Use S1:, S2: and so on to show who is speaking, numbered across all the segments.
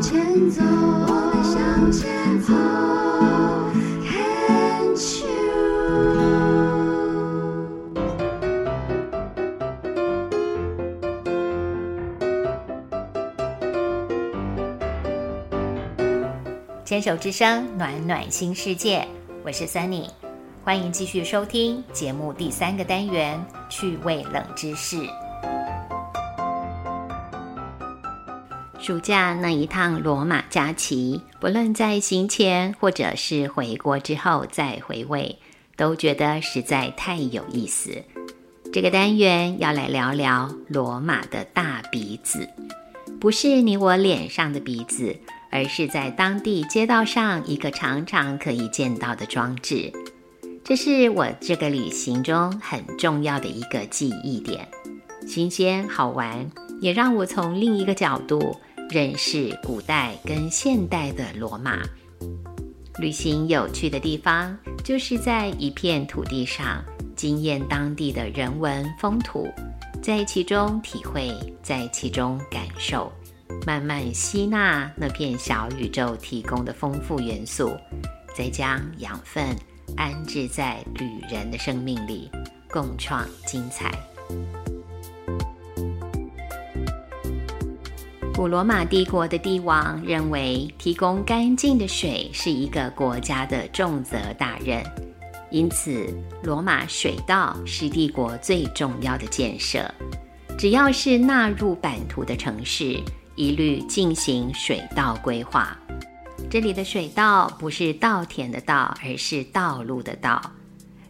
S1: 前走，我向前走
S2: 牵手之声，暖暖新世界，我是 Sunny，欢迎继续收听节目第三个单元趣味冷知识。暑假那一趟罗马假期，不论在行前或者是回国之后再回味，都觉得实在太有意思。这个单元要来聊聊罗马的大鼻子，不是你我脸上的鼻子。而是在当地街道上一个常常可以见到的装置，这是我这个旅行中很重要的一个记忆点，新鲜好玩，也让我从另一个角度认识古代跟现代的罗马。旅行有趣的地方，就是在一片土地上经验当地的人文风土，在其中体会，在其中感受。慢慢吸纳那片小宇宙提供的丰富元素，再将养分安置在旅人的生命里，共创精彩。古罗马帝国的帝王认为，提供干净的水是一个国家的重责大任，因此罗马水道是帝国最重要的建设。只要是纳入版图的城市。一律进行水道规划。这里的水道不是稻田的稻，而是道路的道。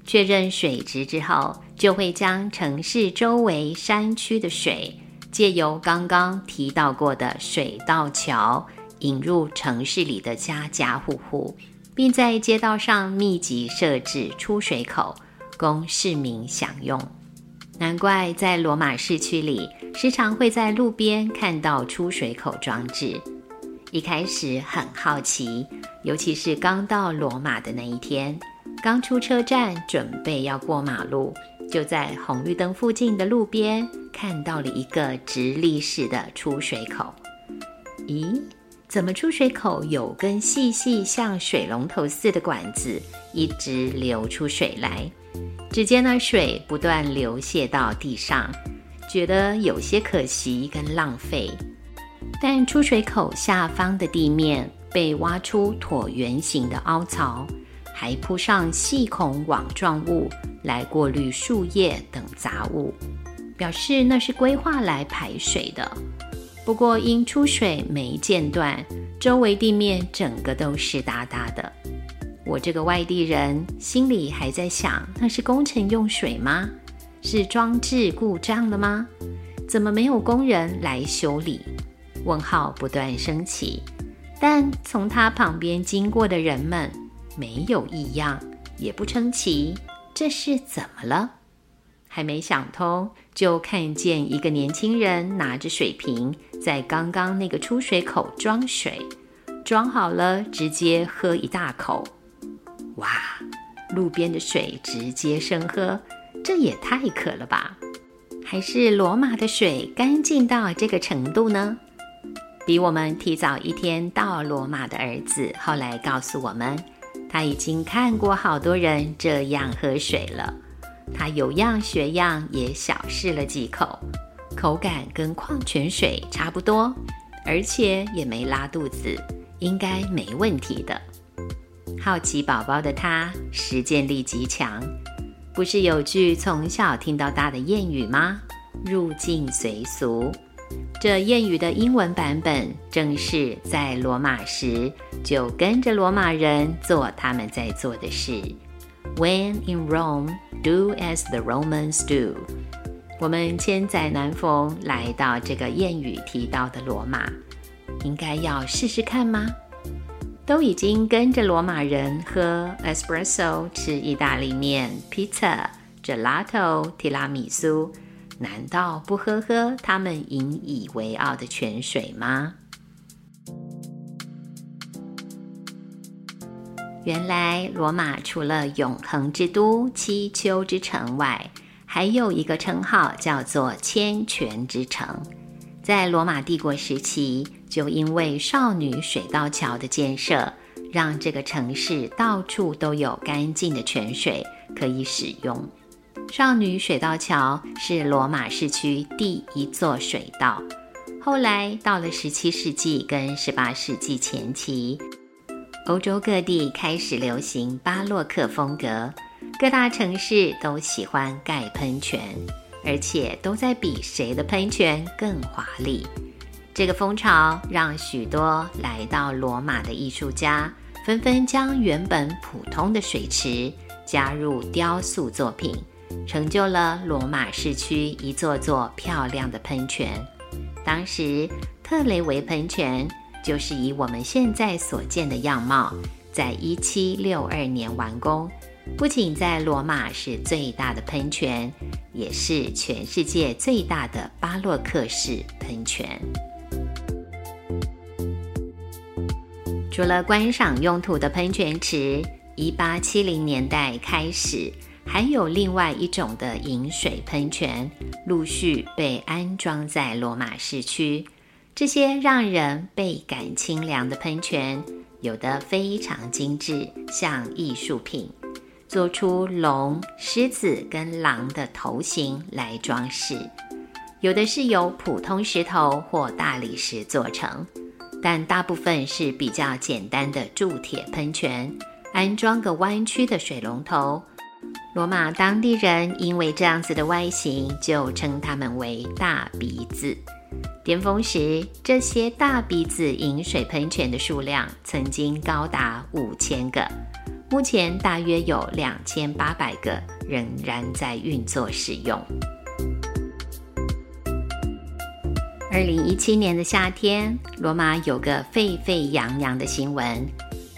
S2: 确认水质之后，就会将城市周围山区的水，借由刚刚提到过的水道桥，引入城市里的家家户户，并在街道上密集设置出水口，供市民享用。难怪在罗马市区里，时常会在路边看到出水口装置。一开始很好奇，尤其是刚到罗马的那一天，刚出车站准备要过马路，就在红绿灯附近的路边看到了一个直立式的出水口。咦，怎么出水口有根细细像水龙头似的管子，一直流出水来？只见那水不断流泻到地上，觉得有些可惜跟浪费。但出水口下方的地面被挖出椭圆形的凹槽，还铺上细孔网状物来过滤树叶等杂物，表示那是规划来排水的。不过因出水没间断，周围地面整个都湿哒哒的。我这个外地人心里还在想：那是工程用水吗？是装置故障了吗？怎么没有工人来修理？问号不断升起。但从他旁边经过的人们没有异样，也不称奇。这是怎么了？还没想通，就看见一个年轻人拿着水瓶在刚刚那个出水口装水，装好了直接喝一大口。哇，路边的水直接生喝，这也太渴了吧？还是罗马的水干净到这个程度呢？比我们提早一天到罗马的儿子后来告诉我们，他已经看过好多人这样喝水了。他有样学样，也小试了几口，口感跟矿泉水差不多，而且也没拉肚子，应该没问题的。好奇宝宝的他，实践力极强。不是有句从小听到大的谚语吗？入境随俗。这谚语的英文版本正是在罗马时就跟着罗马人做他们在做的事。When in Rome, do as the Romans do。我们千载难逢来到这个谚语提到的罗马，应该要试试看吗？都已经跟着罗马人喝 espresso、吃意大利面、pizza、gelato、提拉米苏，难道不喝喝他们引以为傲的泉水吗？原来罗马除了永恒之都、七丘之城外，还有一个称号叫做千泉之城。在罗马帝国时期，就因为少女水道桥的建设，让这个城市到处都有干净的泉水可以使用。少女水道桥是罗马市区第一座水道。后来到了十七世纪跟十八世纪前期，欧洲各地开始流行巴洛克风格，各大城市都喜欢盖喷泉。而且都在比谁的喷泉更华丽。这个风潮让许多来到罗马的艺术家纷纷将原本普通的水池加入雕塑作品，成就了罗马市区一座座漂亮的喷泉。当时特雷维喷泉就是以我们现在所见的样貌，在一七六二年完工。不仅在罗马是最大的喷泉，也是全世界最大的巴洛克式喷泉。除了观赏用途的喷泉池，一八七零年代开始，还有另外一种的饮水喷泉陆续被安装在罗马市区。这些让人倍感清凉的喷泉，有的非常精致，像艺术品。做出龙、狮子跟狼的头型来装饰，有的是由普通石头或大理石做成，但大部分是比较简单的铸铁喷泉，安装个弯曲的水龙头。罗马当地人因为这样子的外形，就称它们为大鼻子。巅峰时，这些大鼻子饮水喷泉的数量曾经高达五千个。目前大约有两千八百个仍然在运作使用。二零一七年的夏天，罗马有个沸沸扬扬的新闻：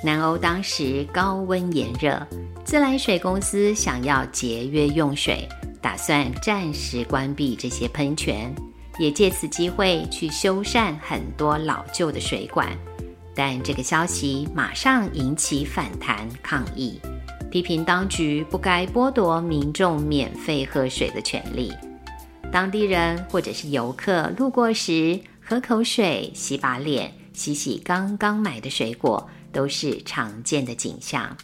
S2: 南欧当时高温炎热，自来水公司想要节约用水，打算暂时关闭这些喷泉，也借此机会去修缮很多老旧的水管。但这个消息马上引起反弹抗议，批评当局不该剥夺民众免费喝水的权利。当地人或者是游客路过时，喝口水、洗把脸、洗洗刚刚买的水果，都是常见的景象。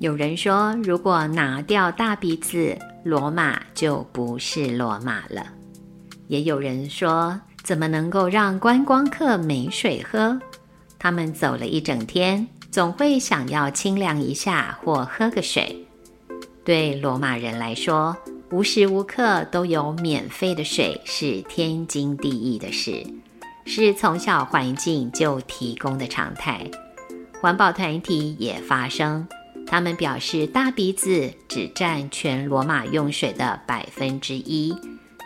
S2: 有人说，如果拿掉大鼻子，罗马就不是罗马了。也有人说，怎么能够让观光客没水喝？他们走了一整天，总会想要清凉一下或喝个水。对罗马人来说，无时无刻都有免费的水是天经地义的事，是从小环境就提供的常态。环保团体也发声，他们表示大鼻子只占全罗马用水的百分之一，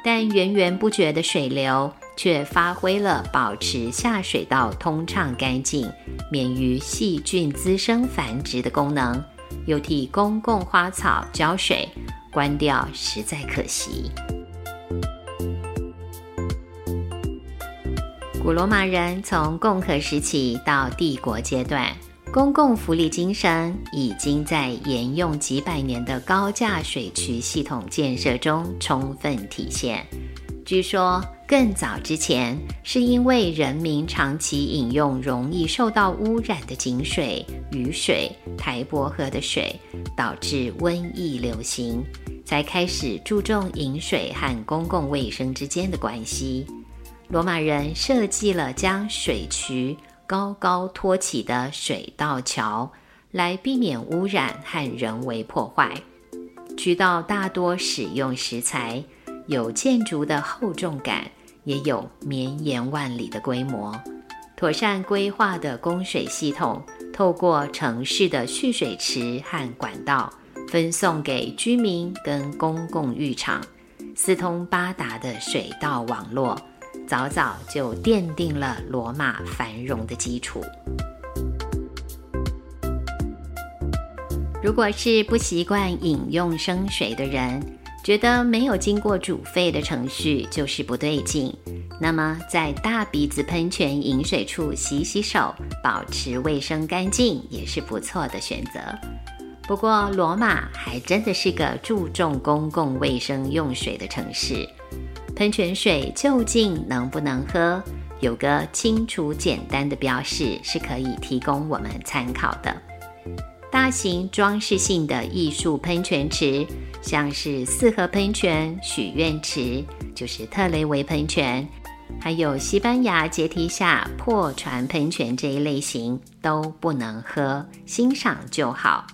S2: 但源源不绝的水流。却发挥了保持下水道通畅干净、免于细菌滋生繁殖的功能，又替公共花草浇水，关掉实在可惜。古罗马人从共和时期到帝国阶段，公共福利精神已经在沿用几百年的高架水渠系统建设中充分体现。据说。更早之前，是因为人民长期饮用容易受到污染的井水、雨水、台伯河的水，导致瘟疫流行，才开始注重饮水和公共卫生之间的关系。罗马人设计了将水渠高高托起的水道桥，来避免污染和人为破坏。渠道大多使用石材，有建筑的厚重感。也有绵延万里的规模，妥善规划的供水系统，透过城市的蓄水池和管道，分送给居民跟公共浴场，四通八达的水道网络，早早就奠定了罗马繁荣的基础。如果是不习惯饮用生水的人，觉得没有经过煮沸的程序就是不对劲，那么在大鼻子喷泉饮水处洗洗手，保持卫生干净也是不错的选择。不过，罗马还真的是个注重公共卫生用水的城市。喷泉水究竟能不能喝？有个清楚简单的标示是可以提供我们参考的。大型装饰性的艺术喷泉池，像是四合喷泉、许愿池，就是特雷维喷泉，还有西班牙阶梯下破船喷泉这一类型都不能喝，欣赏就好。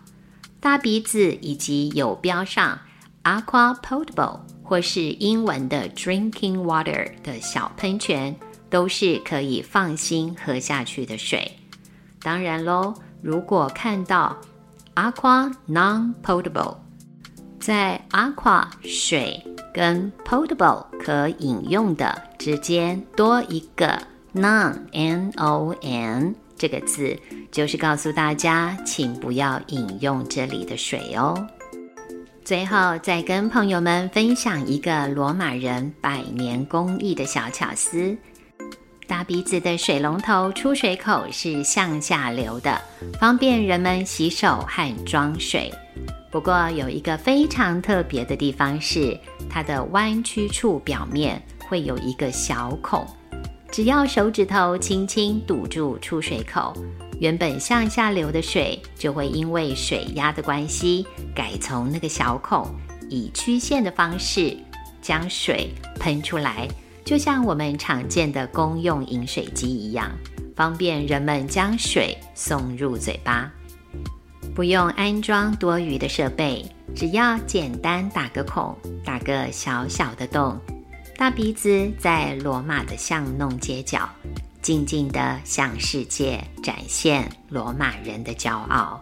S2: 大鼻子以及有标上 “aqua potable” 或是英文的 “drinking water” 的小喷泉。都是可以放心喝下去的水。当然喽，如果看到 aqua non-potable，在 aqua 水跟 potable 可饮用的之间多一个 non n o n 这个字，就是告诉大家，请不要饮用这里的水哦。最后，再跟朋友们分享一个罗马人百年工艺的小巧思。大鼻子的水龙头出水口是向下流的，方便人们洗手和装水。不过有一个非常特别的地方是，它的弯曲处表面会有一个小孔。只要手指头轻轻堵住出水口，原本向下流的水就会因为水压的关系，改从那个小孔以曲线的方式将水喷出来。就像我们常见的公用饮水机一样，方便人们将水送入嘴巴，不用安装多余的设备，只要简单打个孔，打个小小的洞。大鼻子在罗马的巷弄街角，静静地向世界展现罗马人的骄傲。